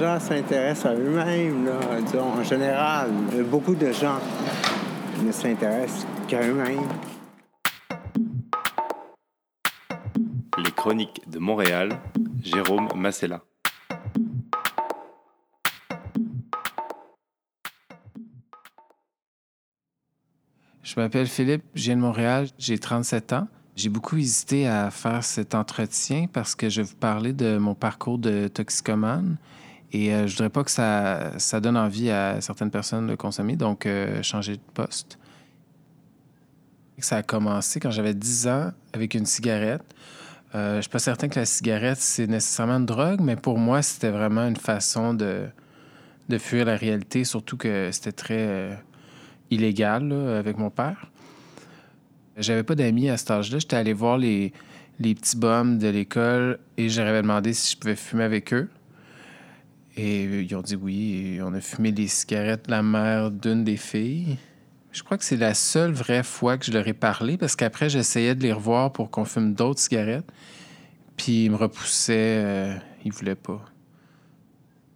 gens s'intéressent à eux-mêmes, disons, en général. Beaucoup de gens ne s'intéressent qu'à eux-mêmes. Les chroniques de Montréal, Jérôme Massella. Je m'appelle Philippe, je viens de Montréal, j'ai 37 ans. J'ai beaucoup hésité à faire cet entretien parce que je vais vous parler de mon parcours de toxicomane et euh, je voudrais pas que ça, ça donne envie à certaines personnes de consommer, donc euh, changer de poste. Ça a commencé quand j'avais 10 ans avec une cigarette. Euh, je suis pas certain que la cigarette, c'est nécessairement une drogue, mais pour moi, c'était vraiment une façon de, de fuir la réalité, surtout que c'était très illégal avec mon père. J'avais pas d'amis à cet âge-là. J'étais allé voir les, les petits bums de l'école et j'aurais demandé si je pouvais fumer avec eux. Et ils ont dit oui. On a fumé des cigarettes la mère d'une des filles. Je crois que c'est la seule vraie fois que je leur ai parlé parce qu'après, j'essayais de les revoir pour qu'on fume d'autres cigarettes. Puis ils me repoussaient. Euh, ils voulaient pas.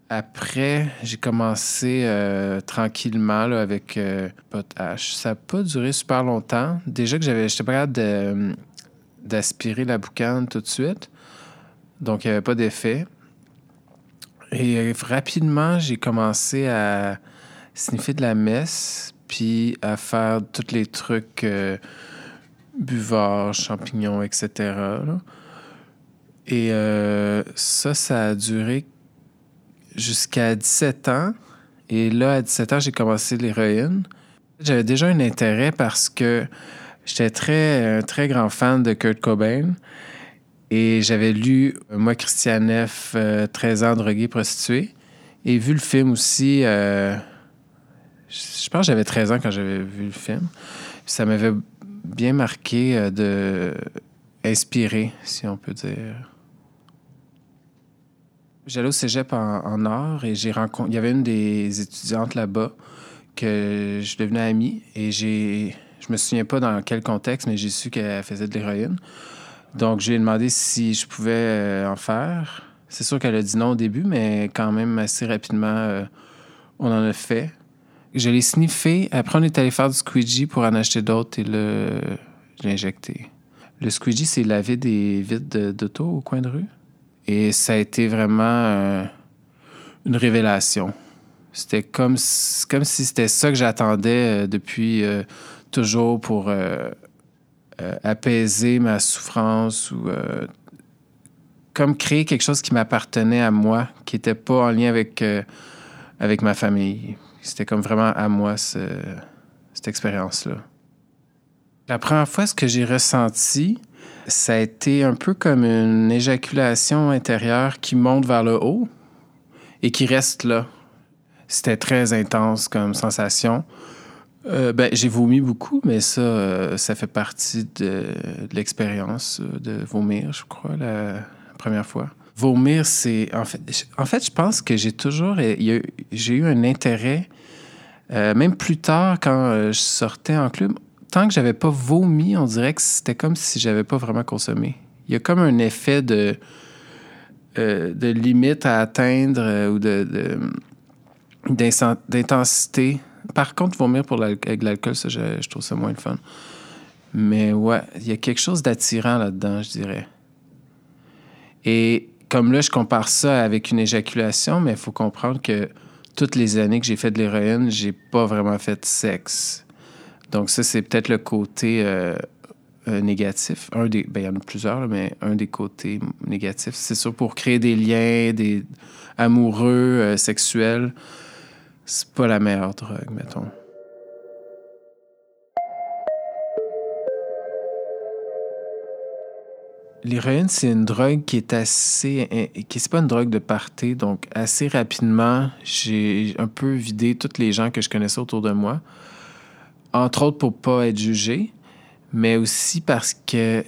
Après, j'ai commencé euh, tranquillement avec euh. Ça n'a pas duré super longtemps. Déjà que j'avais, j'étais pas capable d'aspirer la boucane tout de suite. Donc, il n'y avait pas d'effet. Et euh, rapidement, j'ai commencé à sniffer de la messe, puis à faire tous les trucs buvards, champignons, etc. Et ça, ça a duré jusqu'à 17 ans. Et là, à 17 ans, j'ai commencé l'héroïne. J'avais déjà un intérêt parce que j'étais très, un très grand fan de Kurt Cobain. Et j'avais lu Moi, Christiane F., 13 ans, drogué, prostitué. Et vu le film aussi, euh, je pense que j'avais 13 ans quand j'avais vu le film. Ça m'avait bien marqué euh, de inspiré, si on peut dire. J'allais au cégep en, en art et j'ai rencontré. Il y avait une des étudiantes là-bas que je devenais amie et j'ai. Je me souviens pas dans quel contexte, mais j'ai su qu'elle faisait de l'héroïne. Donc, j'ai demandé si je pouvais euh, en faire. C'est sûr qu'elle a dit non au début, mais quand même, assez rapidement, euh, on en a fait. Je l'ai sniffé. Après, on est allé faire du squeegee pour en acheter d'autres et le... je injecté. Le squeegee, c'est laver des vides d'auto au coin de rue. Et ça a été vraiment euh, une révélation. C'était comme, comme si c'était ça que j'attendais depuis toujours pour apaiser ma souffrance ou comme créer quelque chose qui m'appartenait à moi, qui n'était pas en lien avec, avec ma famille. C'était comme vraiment à moi cette expérience-là. La première fois, ce que j'ai ressenti, ça a été un peu comme une éjaculation intérieure qui monte vers le haut et qui reste là. C'était très intense comme sensation. Euh, ben, j'ai vomi beaucoup, mais ça, euh, ça fait partie de, l'expérience euh, de vomir, je crois, la première fois. Vomir, c'est. En fait, en fait, je pense que j'ai toujours. J'ai eu un intérêt, même plus tard, quand je sortais en club, tant que j'avais pas vomi, on dirait que c'était comme si j'avais pas vraiment consommé. Il y a comme un effet de, de limite à atteindre ou de, d'intensité. Par contre, vomir pour avec l'alcool, je, trouve ça moins le fun. Mais ouais, il y a quelque chose d'attirant là-dedans, je dirais. Et comme là, je compare ça avec une éjaculation, mais il faut comprendre que toutes les années que j'ai fait de l'héroïne, j'ai pas vraiment fait de sexe. Donc, ça, c'est peut-être le côté euh, euh, négatif. Un des, ben, il y en a plusieurs, mais un des côtés négatifs. C'est sûr, pour créer des liens, des amoureux, euh, sexuels, c'est pas la meilleure drogue, mettons. L'héroïne, c'est une drogue qui est assez. qui c'est pas une drogue de party. Donc, assez rapidement, j'ai un peu vidé toutes les gens que je connaissais autour de moi entre autres pour pas être jugé, mais aussi parce que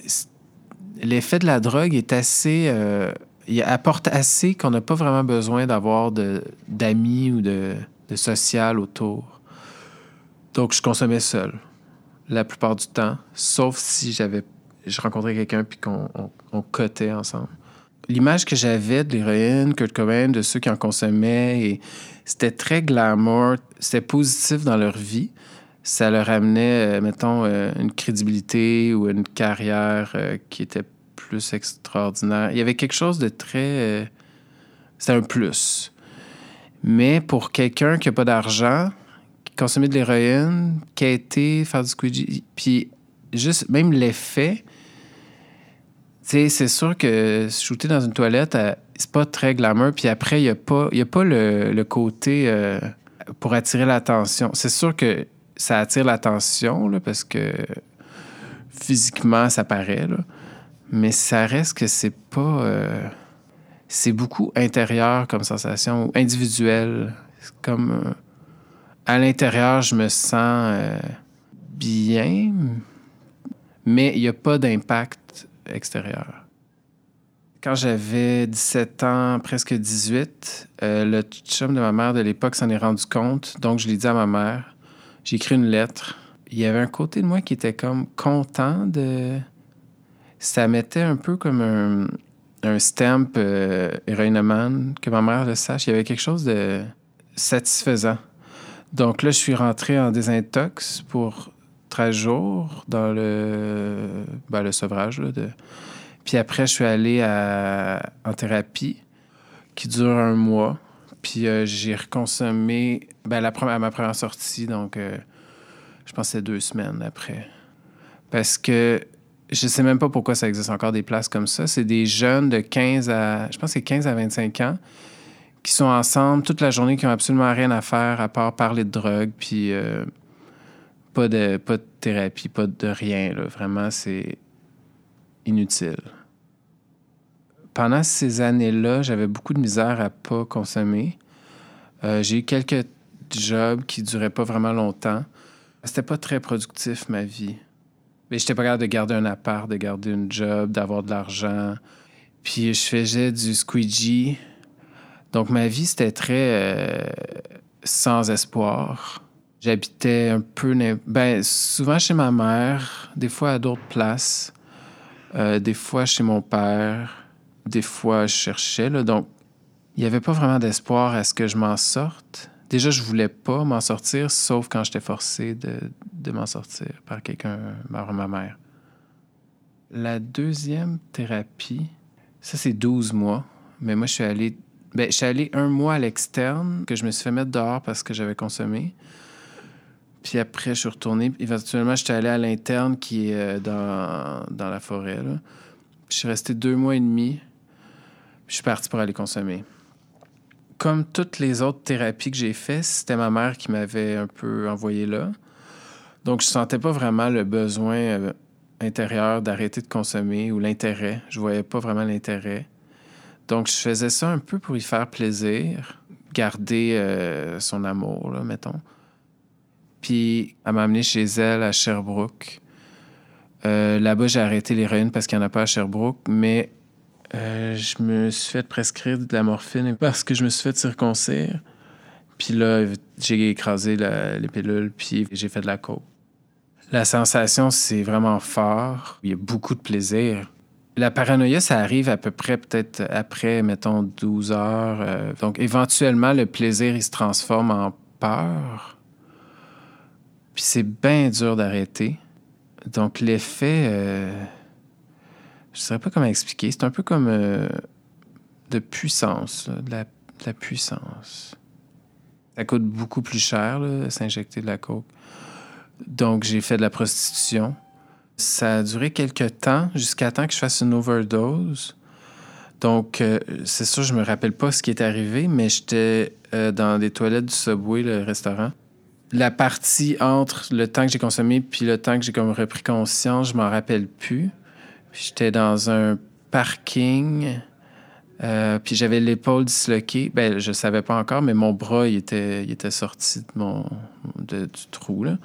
l'effet de la drogue est assez. Euh, il apporte assez qu'on n'a pas vraiment besoin d'avoir d'amis ou de, de social autour. Donc, je consommais seul la plupart du temps, sauf si j'avais je rencontrais quelqu'un puis qu'on on, cotait ensemble. l'image que j'avais de l'héroïne, Kurt Cobain, de ceux qui en consommaient, c'était très glamour, c'était positif dans leur vie. Ça leur amenait, euh, mettons, euh, une crédibilité ou une carrière euh, qui était plus extraordinaire. Il y avait quelque chose de très... c'était un plus. Mais pour quelqu'un qui n'a pas d'argent, qui consommait de l'héroïne, été faire du squeegee, puis juste même l'effet c'est sûr que shooter dans une toilette, euh, c'est pas très glamour. Puis après, il n'y a pas, a pas le, côté euh, pour attirer l'attention. C'est sûr que ça attire l'attention, parce que physiquement, ça paraît. Là. Mais ça reste que c'est pas. Euh, c'est beaucoup intérieur comme sensation, individuel. Comme. à l'intérieur, je me sens bien, mais il n'y a pas d'impact extérieur. Quand j'avais 17 ans, presque 18, euh, le chum de ma mère de l'époque s'en est rendu compte, donc je l'ai dit à ma mère. J'ai écrit une lettre. Il y avait un côté de moi qui était comme content de. Ça mettait un peu comme un, un stamp euh, que ma mère le sache. Il y avait quelque chose de satisfaisant. Donc là, je suis rentré en désintox pour 13 jours dans le, ben, le sevrage. de... Puis après, je suis allé en thérapie qui dure un mois. Puis euh, j'ai reconsommé ben, la première, à ma première sortie, donc euh, je pense que c'est deux semaines après. Parce que je sais même pas pourquoi ça existe encore des places comme ça. C'est des jeunes de 15 à, je pense c'est 15 à 25 ans qui sont ensemble toute la journée, qui ont absolument rien à faire à part parler de drogue, puis euh, pas de, pas de thérapie, pas de rien. Vraiment, c'est inutile. Pendant ces années-là, j'avais beaucoup de misère à pas consommer. Euh, j'ai eu quelques jobs qui duraient pas vraiment longtemps. C'était pas très productif, ma vie. Mais j'étais pas capable de garder un appart, de garder une job, d'avoir de l'argent. Puis je faisais du squeegee. Donc ma vie, c'était très euh, sans espoir. J'habitais un peu, ben, souvent chez ma mère, des fois à d'autres places, euh, des fois chez mon père, des fois je cherchais. Donc, il n'y avait pas vraiment d'espoir à ce que je m'en sorte. Déjà, je voulais pas m'en sortir, sauf quand j'étais forcé de, m'en sortir par quelqu'un, par ma mère. La deuxième thérapie, ça c'est 12 mois, mais moi je suis allé, ben, je suis allé un mois à l'externe que je me suis fait mettre dehors parce que j'avais consommé. Puis après, je suis retourné. Éventuellement, j'étais allé à l'interne qui est euh, dans, dans la forêt. Je suis resté deux mois et demi. je suis parti pour aller consommer. Comme toutes les autres thérapies que j'ai faites, c'était ma mère qui m'avait un peu envoyé là. Donc, je sentais pas vraiment le besoin euh, intérieur d'arrêter de consommer ou l'intérêt. Je voyais pas vraiment l'intérêt. Donc, je faisais ça un peu pour y faire plaisir, garder euh, son amour, là, mettons. Puis elle m'a amené chez elle à Sherbrooke. Euh, là-bas, j'ai arrêté l'héroïne parce qu'il n'y en a pas à Sherbrooke, mais euh, je me suis fait prescrire de la morphine parce que je me suis fait circoncire. Puis là, j'ai écrasé les pilules, puis j'ai fait de la coke. La sensation, c'est vraiment fort. Il y a beaucoup de plaisir. La paranoïa, ça arrive à peu près peut-être après, mettons, 12 heures. Euh, donc, éventuellement, le plaisir, il se transforme en peur. Puis c'est bien dur d'arrêter. Donc l'effet, euh, je ne saurais pas comment expliquer. C'est un peu comme euh, de puissance, de, la, puissance. Ça coûte beaucoup plus cher, s'injecter de la coke. Donc j'ai fait de la prostitution. Ça a duré quelques temps, jusqu'à temps que je fasse une overdose. Donc, euh, c'est sûr, je me rappelle pas ce qui est arrivé, mais j'étais dans des toilettes du Subway, le restaurant la partie entre le temps que j'ai consommé puis le temps que j'ai comme repris conscience, je m'en rappelle plus. J'étais dans un parking, euh, puis j'avais l'épaule disloquée. Ben, je savais pas encore, mais mon bras, il était, il était sorti de mon, du trou, là.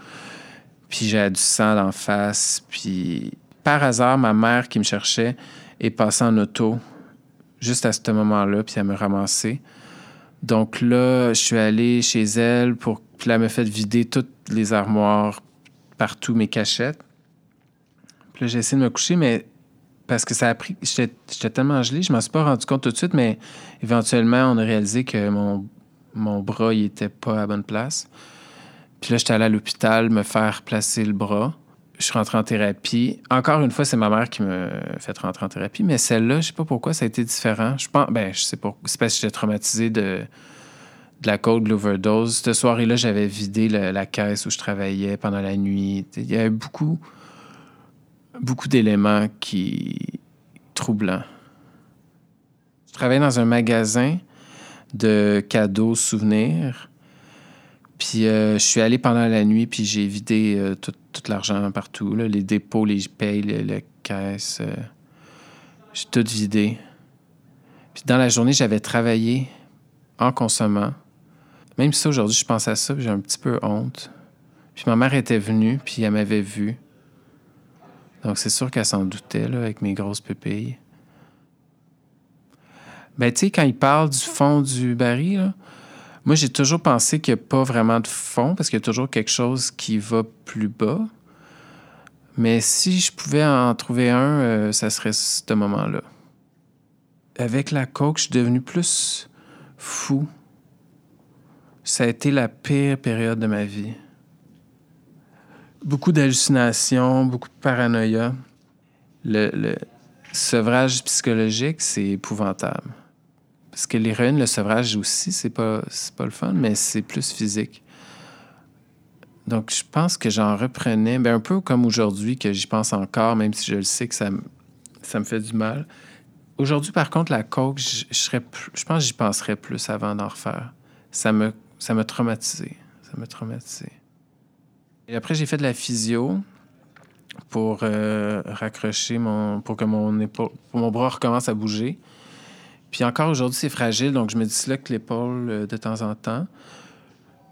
Puis j'avais du sang en face. Puis par hasard, ma mère qui me cherchait est passée en auto juste à ce moment-là, puis elle me ramassé. Donc là, je suis allé chez elle pour puis là, elle m'a fait vider toutes les armoires, partout, mes cachettes. Puis là, j'ai essayé de me coucher, mais parce que ça a pris. J'étais tellement gelé, je m'en suis pas rendu compte tout de suite, mais éventuellement, on a réalisé que mon, mon bras, il était pas à bonne place. Puis là, j'étais allé à l'hôpital me faire placer le bras. Je suis rentré en thérapie. Encore une fois, c'est ma mère qui me fait rentrer en thérapie, mais celle-là, je sais pas pourquoi, ça a été différent. Je pense, ben, je sais pas. C'est parce que j'étais traumatisé de, de la côte de l'overdose. Cette soirée-là, j'avais vidé la caisse où je travaillais pendant la nuit. Il y avait beaucoup beaucoup d'éléments qui troublants. Je travaillais dans un magasin de cadeaux, souvenirs. Puis euh, je suis allé pendant la nuit, puis j'ai vidé euh, tout, l'argent partout, les dépôts, les payes, les, caisses. Euh, j'ai tout vidé. Puis dans la journée, j'avais travaillé en consommant. Même si aujourd'hui, je pense à ça, j'ai un petit peu honte. Puis ma mère était venue, puis elle m'avait vu. Donc, c'est sûr qu'elle s'en doutait, là, avec mes grosses pupilles. Ben, tu sais, quand il parle du fond du baril, moi, j'ai toujours pensé qu'il n'y a pas vraiment de fond parce qu'il y a toujours quelque chose qui va plus bas. Mais si je pouvais en trouver un, euh, ça serait ce moment-là. Avec la coke, je suis devenu plus fou. Ça a été la pire période de ma vie beaucoup d'hallucinations, beaucoup de paranoïa. Le, sevrage psychologique, c'est épouvantable. Parce que l'héroïne, le sevrage aussi, c'est pas, pas le fun, mais c'est plus physique. Donc, je pense que j'en reprenais, ben, un peu comme aujourd'hui, que j'y pense encore, même si je le sais que ça, ça me fait du mal. Aujourd'hui, par contre, la coke, je, serais, je pense que j'y penserais plus avant d'en refaire. Ça me, ça m'a traumatisé. Ça m'a traumatisé. Et après, j'ai fait de la physio pour euh, raccrocher mon. pour que mon, épaule, mon bras recommence à bouger. Puis encore aujourd'hui, c'est fragile, donc je me disloque l'épaule euh, de temps en temps.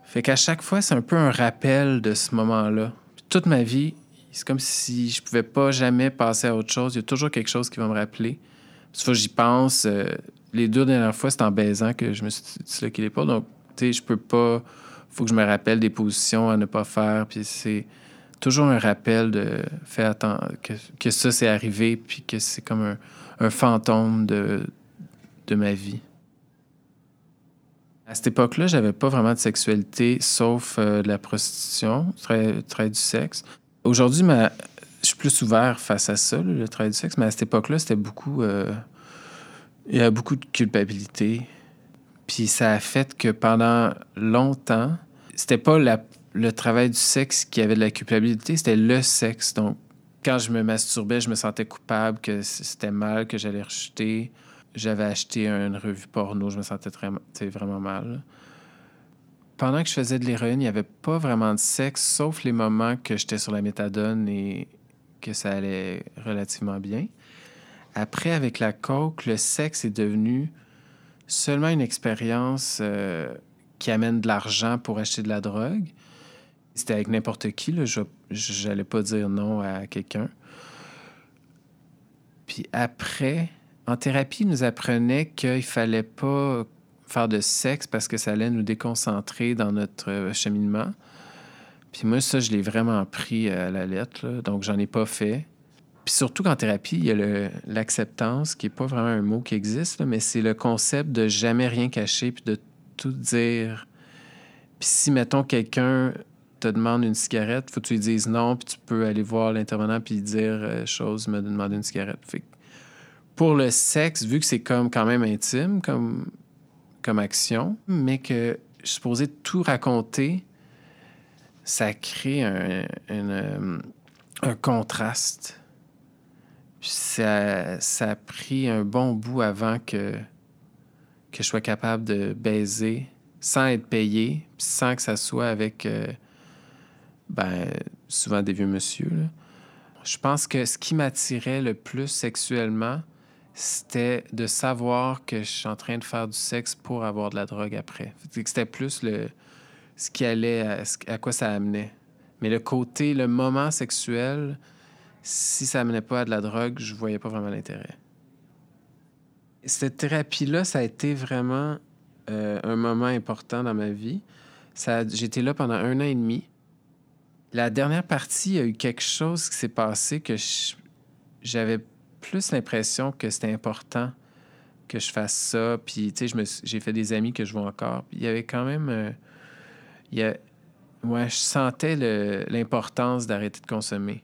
Fait qu'à chaque fois, c'est un peu un rappel de ce moment-là. toute ma vie, c'est comme si je pouvais pas jamais passer à autre chose. Il y a toujours quelque chose qui va me rappeler. Cette fois, j'y pense. Euh, les deux dernières fois, c'est en baisant que je me suis disloqué l'épaule. Donc, tu sais, je peux pas faut que je me rappelle des positions à ne pas faire. Puis c'est toujours un rappel de faire attendre que, ça c'est arrivé, puis que c'est comme un, fantôme de, de ma vie. À cette époque-là, j'avais pas vraiment de sexualité, sauf euh, de la prostitution, le travail du sexe. Aujourd'hui, ma... je suis plus ouvert face à ça, le travail du sexe, mais à cette époque-là, c'était beaucoup. Euh, il y a beaucoup de culpabilité. Puis ça a fait que pendant longtemps, c'était pas le travail du sexe qui avait de la culpabilité, c'était le sexe. Donc, quand je me masturbais, je me sentais coupable, que c'était mal, que j'allais rejeter. J'avais acheté une revue porno, je me sentais très, vraiment mal. Pendant que je faisais de l'héroïne, il n'y avait pas vraiment de sexe, sauf les moments que j'étais sur la méthadone et que ça allait relativement bien. Après, avec la coke, le sexe est devenu seulement une expérience euh, qui amène de l'argent pour acheter de la drogue. C'était avec n'importe qui, là. Je n'allais pas dire non à quelqu'un. Puis après, en thérapie, ils nous apprenait qu'il fallait pas faire de sexe parce que ça allait nous déconcentrer dans notre cheminement. Puis moi, ça, je l'ai vraiment pris à la lettre, donc j'en ai pas fait. Puis surtout qu'en thérapie, il y a l'acceptance, qui n'est pas vraiment un mot qui existe, mais c'est le concept de jamais rien cacher, puis de tout dire. Puis si, mettons, quelqu'un te demande une cigarette, faut que tu lui dises non, puis tu peux aller voir l'intervenant puis dire euh, chose, me demander une cigarette. Pour le sexe, vu que c'est comme quand même intime comme, comme action, mais que je suis supposé tout raconter, ça crée un, un, euh, un contraste ça, ça a pris un bon bout avant que, que je sois capable de baiser sans être payé, sans que ça soit avec euh, ben, souvent des vieux monsieur. Je pense que ce qui m'attirait le plus sexuellement, c'était de savoir que je suis en train de faire du sexe pour avoir de la drogue après. C'était plus le, ce qui allait, à quoi ça amenait. Mais le côté, le moment sexuel, si ça amenait pas à de la drogue, je voyais pas vraiment l'intérêt. Cette thérapie-là, ça a été vraiment euh, un moment important dans ma vie. J'étais là pendant un an et demi. La dernière partie, il y a eu quelque chose qui s'est passé que j'avais plus l'impression que c'était important que je fasse ça. Puis, tu sais, j'ai fait des amis que je vois encore. Puis, il y avait quand même. Euh, ouais, je sentais l'importance d'arrêter de consommer.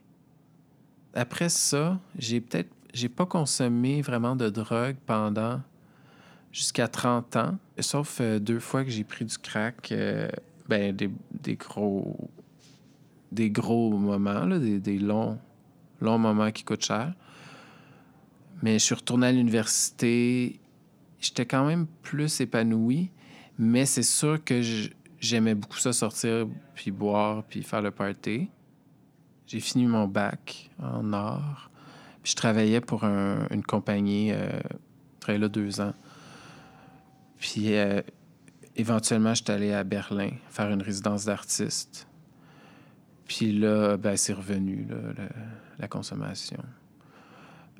Après ça, j'ai peut-être. J'ai pas consommé vraiment de drogue pendant jusqu'à 30 ans, sauf euh, deux fois que j'ai pris du crack, euh, ben, des, gros des gros moments, là, des, des, longs, longs moments qui coûtent cher. Mais je suis retourné à l'université. J'étais quand même plus épanoui, mais c'est sûr que j'aimais beaucoup ça, sortir, puis boire, puis faire le party. J'ai fini mon bac en art. Puis je travaillais pour une compagnie, euh, là deux ans. Puis euh, éventuellement, je suis allé à Berlin faire une résidence d'artiste. Puis là, ben, c'est revenu, la, consommation.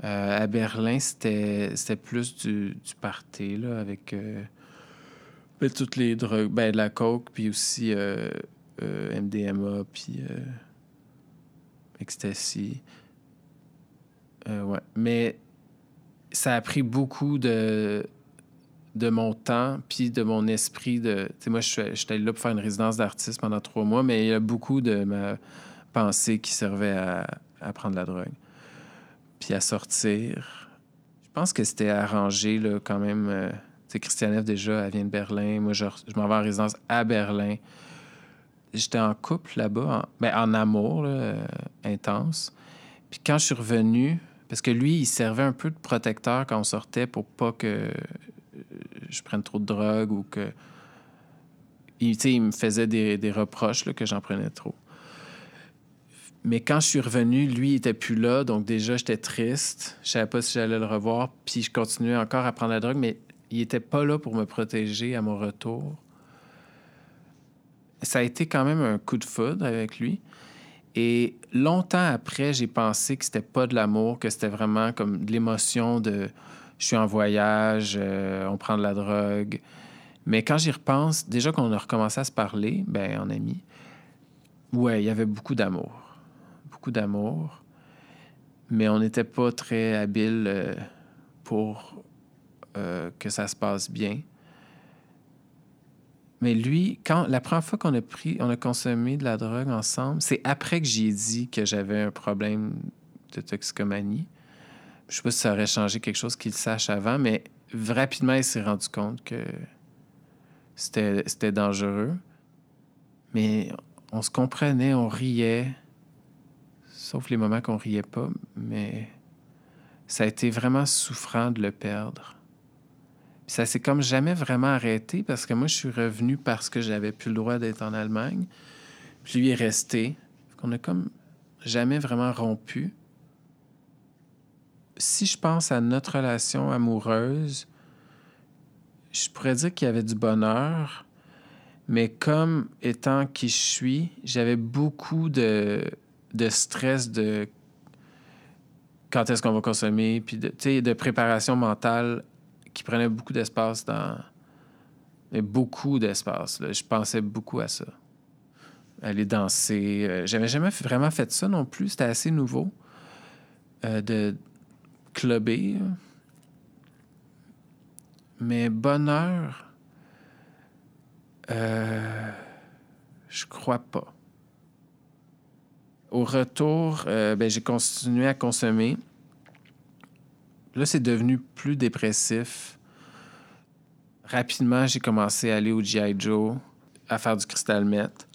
Euh, à Berlin, c'était plus du, du party, là, avec euh, ben, toutes les drogues, ben, de la coke, puis aussi MDMA, puis ecstasy. ouais. Mais ça a pris beaucoup de de mon temps puis de mon esprit de moi je suis allé là pour faire une résidence d'artiste pendant trois mois mais il y a beaucoup de ma pensée qui servait à, prendre la drogue puis à sortir je pense que c'était arrangé là, quand même euh, tu sais déjà elle vient de Berlin moi je, m'en vais en résidence à Berlin j'étais en couple là-bas en, ben, en amour euh, intense puis quand je suis revenu parce que lui, il servait un peu de protecteur quand on sortait pour pas que je prenne trop de drogue ou que. Il, il me faisait des, reproches là, que j'en prenais trop. Mais quand je suis revenu, lui, il était plus là, donc déjà, j'étais triste. Je savais pas si j'allais le revoir, puis je continuais encore à prendre la drogue, mais il était pas là pour me protéger à mon retour. Ça a été quand même un coup de foudre avec lui. Et longtemps après, j'ai pensé que c'était pas de l'amour, que c'était vraiment comme de l'émotion de je suis en voyage, euh, on prend de la drogue. Mais quand j'y repense, déjà qu'on a recommencé à se parler, ben en ami, ouais, il y avait beaucoup d'amour. Beaucoup d'amour. Mais on n'était pas très habile euh, pour euh, que ça se passe bien. Mais lui, quand la première fois qu'on a pris, on a consommé de la drogue ensemble, c'est après que j'ai dit que j'avais un problème de toxicomanie. Je sais pas si ça aurait changé quelque chose qu'il sache avant, mais rapidement, il s'est rendu compte que c'était dangereux. Mais on se comprenait, on riait, sauf les moments qu'on riait pas, mais ça a été vraiment souffrant de le perdre. Ça s'est comme jamais vraiment arrêté parce que moi, je suis revenu parce que j'avais plus le droit d'être en Allemagne. Puis lui est resté. On a comme jamais vraiment rompu si je pense à notre relation amoureuse, je pourrais dire qu'il y avait du bonheur, mais comme étant qui je suis, j'avais beaucoup de, de stress de quand est-ce qu'on va consommer, puis de, de préparation mentale qui prenait beaucoup d'espace dans. beaucoup d'espace. Je pensais beaucoup à ça. Aller danser. Euh, j'avais jamais vraiment fait ça non plus. C'était assez nouveau. Euh, de, clubé. Mais bonheur, euh, je crois pas. Au retour, euh, ben, j'ai continué à consommer. Là, c'est devenu plus dépressif. Rapidement, j'ai commencé à aller au G.I. Joe, à faire du cristal meth.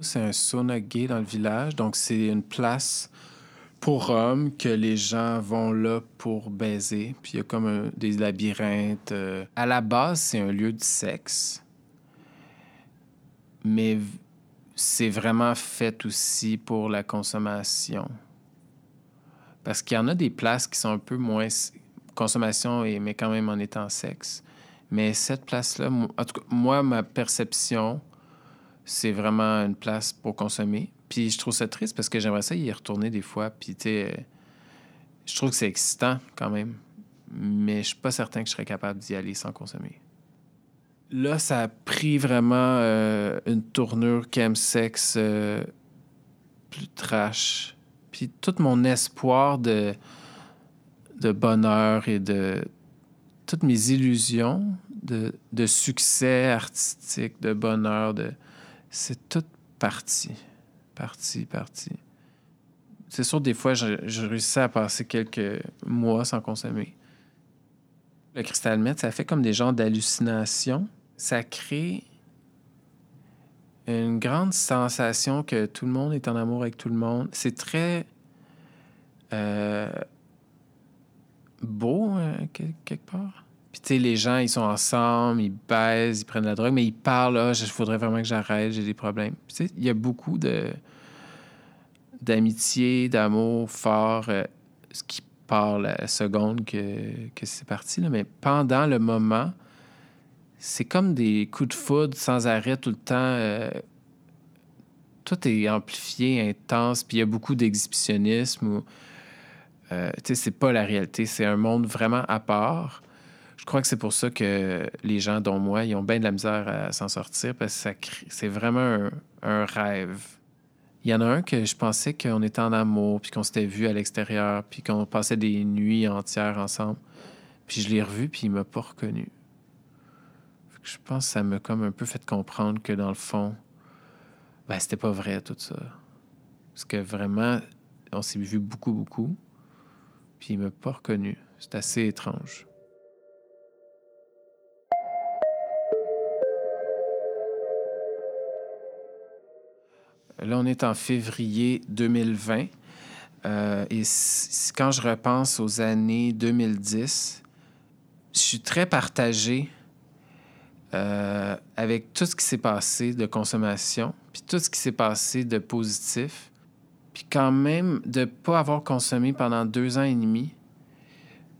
C'est un sauna gay dans le village, donc c'est une place pour hommes que les gens vont là pour baiser. Puis il y a comme des labyrinthes. Euh. À la base, c'est un lieu de sexe. Mais c'est vraiment fait aussi pour la consommation. Parce qu'il y en a des places qui sont un peu moins consommation, et, mais quand même en étant sexe. Mais cette place-là, en tout cas, moi, ma perception, c'est vraiment une place pour consommer. Puis je trouve ça triste parce que j'aimerais ça y retourner des fois. Puis, tu sais, je trouve que c'est excitant quand même. Mais je suis pas certain que je serais capable d'y aller sans consommer. Là, ça a pris vraiment euh, une tournure chemsex euh, plus trash. Puis tout mon espoir de, de bonheur et de toutes mes illusions de, de succès artistique, de bonheur, de... c'est tout parti. Parti, parti. C'est sûr, des fois, je, je à passer quelques mois sans consommer. Le cristal meth, ça fait comme des genres d'hallucinations. Ça crée une grande sensation que tout le monde est en amour avec tout le monde. C'est très euh, beau, euh, quelque part. Puis, tu sais, les gens, ils sont ensemble, ils baisent, ils prennent la drogue, mais ils parlent, ah, il faudrait vraiment que j'arrête, j'ai des problèmes. Tu sais, il y a beaucoup de d'amitié, d'amour fort, euh, ce qui part la seconde que, que c'est parti, là. mais pendant le moment, c'est comme des coups de foudre sans arrêt tout le temps. Euh, tout est amplifié, intense, puis il y a beaucoup d'exhibitionnisme. Euh, c'est pas la réalité, c'est un monde vraiment à part. Je crois que c'est pour ça que les gens, dont moi, ils ont bien de la misère à s'en sortir parce que c'est vraiment un, rêve. Il y en a un que je pensais qu'on était en amour, puis qu'on s'était vu à l'extérieur, puis qu'on passait des nuits entières ensemble. Puis je l'ai revu, puis il m'a pas reconnu. Je pense que ça m'a comme un peu fait comprendre que dans le fond, ben, c'était pas vrai tout ça. Parce que vraiment, on s'est vu beaucoup, beaucoup, puis il m'a pas reconnu. C'est assez étrange. Là, on est en février 2020. Euh, et quand je repense aux années 2010, je suis très partagé euh, avec tout ce qui s'est passé de consommation, puis tout ce qui s'est passé de positif. Puis quand même, de ne pas avoir consommé pendant deux ans et demi,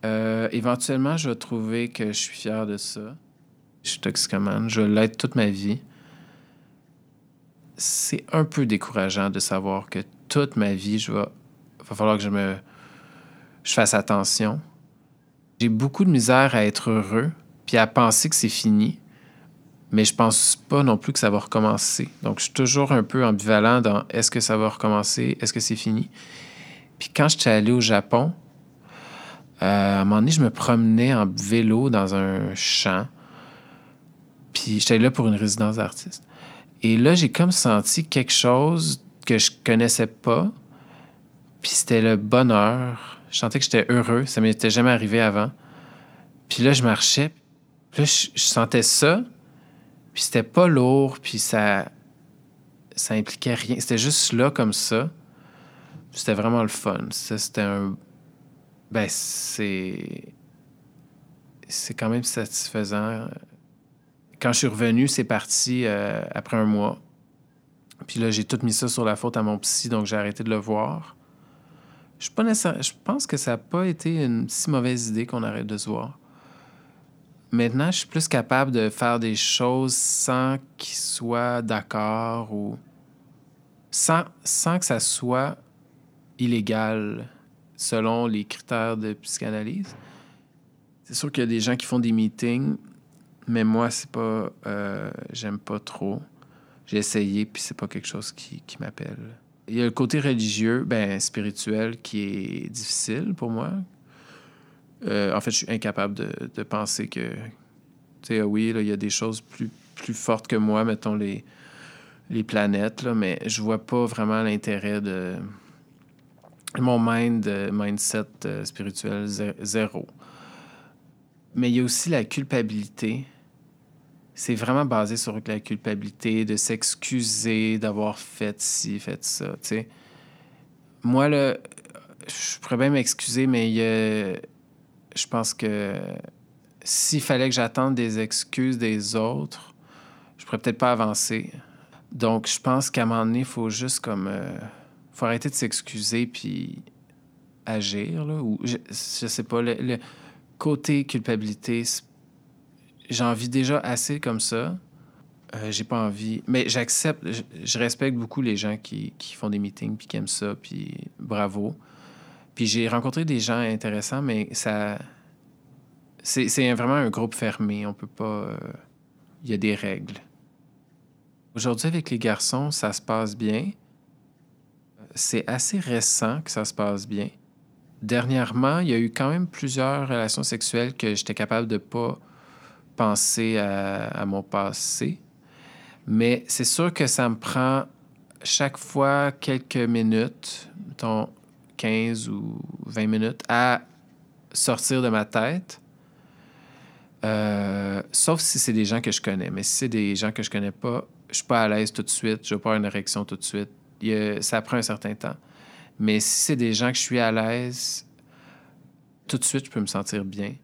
euh, éventuellement, je vais trouver que je suis fier de ça. Je suis toxicomane, je l'être toute ma vie c'est un peu décourageant de savoir que toute ma vie, je vais, va falloir que je me je fasse attention. J'ai beaucoup de misère à être heureux, puis à penser que c'est fini, mais je pense pas non plus que ça va recommencer. Donc, je suis toujours un peu ambivalent dans est-ce que ça va recommencer, est-ce que c'est fini. Puis quand j'étais allé au Japon, euh, à un moment donné, je me promenais en vélo dans un champ. Puis j'étais là pour une résidence d'artiste. Et là, j'ai comme senti quelque chose que je connaissais pas. Puis c'était le bonheur. Je sentais que j'étais heureux. Ça m'était jamais arrivé avant. Puis là, je marchais. Puis là, je, sentais ça. Puis c'était pas lourd. Puis ça, ça impliquait rien. C'était juste là comme ça. C'était vraiment le fun. Ça, c'était un. Ben, c'est. C'est quand même satisfaisant quand je suis revenu, c'est parti euh, après un mois. Puis là, j'ai tout mis ça sur la faute à mon psy, donc j'ai arrêté de le voir. Je, pas je pense que ça n'a pas été une si mauvaise idée qu'on arrête de se voir. Maintenant, je suis plus capable de faire des choses sans qu'il soit d'accord ou sans, sans que ça soit illégal selon les critères de psychanalyse. C'est sûr qu'il y a des gens qui font des meetings mais moi, c'est pas. Euh, j'aime pas trop. J'ai essayé, puis c'est pas quelque chose qui, qui m'appelle. Il y a le côté religieux, ben spirituel, qui est difficile pour moi. Euh, en fait, je suis incapable de, penser que. Tu sais, ah oui, il y a des choses plus, plus fortes que moi, mettons les, les planètes, là, mais je vois pas vraiment l'intérêt de. Mon mind, mindset euh, spirituel, zéro. Mais il y a aussi la culpabilité c'est vraiment basé sur la culpabilité, de s'excuser d'avoir fait ci, fait ça, sais. Moi, là, je pourrais bien m'excuser, mais je pense que s'il fallait que j'attende des excuses des autres, je pourrais peut-être pas avancer. Donc, je pense qu'à un moment donné, il faut juste comme... Euh, faut arrêter de s'excuser puis agir, là. Ou, je, je sais pas, le, le côté culpabilité, j'en vis déjà assez comme ça. Euh, j'ai pas envie. Mais j'accepte, je, respecte beaucoup les gens qui, qui, font des meetings puis qui aiment ça, puis bravo. Puis j'ai rencontré des gens intéressants, mais ça. C'est vraiment un groupe fermé. On peut pas. Euh, il y a des règles. Aujourd'hui, avec les garçons, ça se passe bien. C'est assez récent que ça se passe bien. dernièrement, il y a eu quand même plusieurs relations sexuelles que j'étais capable de pas penser à, mon passé. Mais c'est sûr que ça me prend chaque fois quelques minutes, 15 ou 20 minutes, à sortir de ma tête. Euh, sauf si c'est des gens que je connais. Mais si c'est des gens que je connais pas, je suis pas à l'aise tout de suite. Je vais pas avoir une érection tout de suite. Ça prend un certain temps. Mais si c'est des gens que je suis à l'aise, tout de suite, je peux me sentir bien.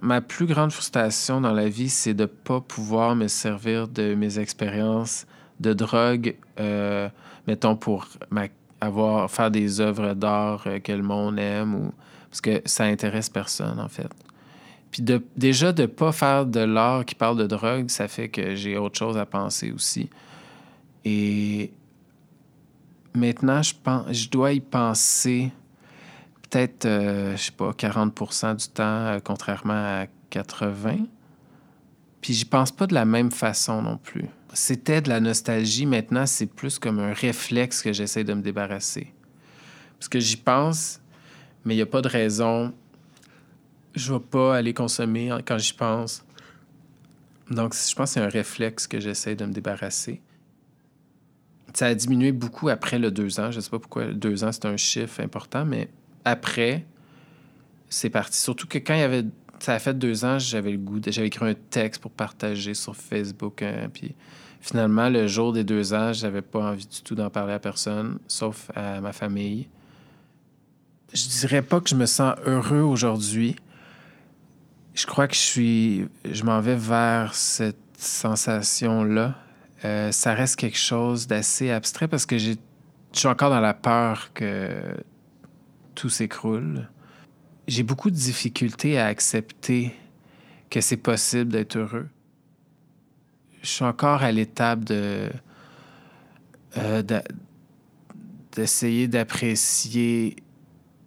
Ma plus grande frustration dans la vie, c'est de ne pas pouvoir me servir de mes expériences de drogue, euh, mettons, pour ma- avoir, faire des œuvres d'art euh, que le monde aime, ou, parce que ça intéresse personne, en fait. Puis déjà, de ne pas faire de l'art qui parle de drogue, ça fait que j'ai autre chose à penser aussi. Et maintenant, je, pense, je dois y penser peut-être, euh, je sais pas, 40 du temps, euh, contrairement à 80. Puis j'y pense pas de la même façon non plus. C'était de la nostalgie, maintenant c'est plus comme un réflexe que j'essaie de me débarrasser. Parce que j'y pense, mais il n'y a pas de raison. Je vais pas aller consommer quand j'y pense. Donc je pense que c'est un réflexe que j'essaie de me débarrasser. Ça a diminué beaucoup après le deux ans. Je sais pas pourquoi deux ans c'est un chiffre important, mais après, c'est parti. Surtout que quand il y avait. Ça a fait deux ans, j'avais le goût. J'avais écrit un texte pour partager sur Facebook. hein, puis finalement, le jour des deux ans, j'avais pas envie du tout d'en parler à personne, sauf à ma famille. Je dirais pas que je me sens heureux aujourd'hui. Je crois que je suis. Je m'en vais vers cette sensation-là. Euh, ça reste quelque chose d'assez abstrait parce que. Je suis encore dans la peur que tout s'écroule. J'ai beaucoup de difficultés à accepter que c'est possible d'être heureux. Je suis encore à l'étape de euh, d'essayer d'apprécier.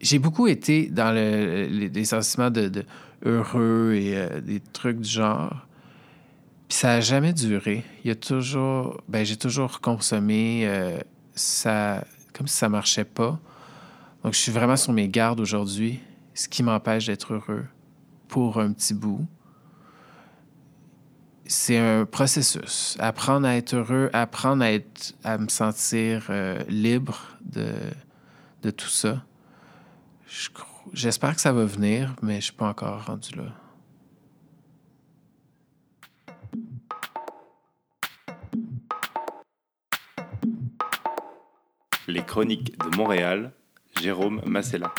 J'ai beaucoup été dans le, les, sentiments de, de heureux et euh, des trucs du genre. Puis ça n'a jamais duré. Il y a toujours. Ben, j'ai toujours consommé. euh, ça, comme si ça marchait pas. Donc, je suis vraiment sur mes gardes aujourd'hui, ce qui m'empêche d'être heureux pour un petit bout. C'est un processus. Apprendre à être heureux, apprendre à, être, à me sentir euh, libre de, de tout ça. J'espère que ça va venir, mais je ne suis pas encore rendu là. Les Chroniques de Montréal, Jérôme Massella.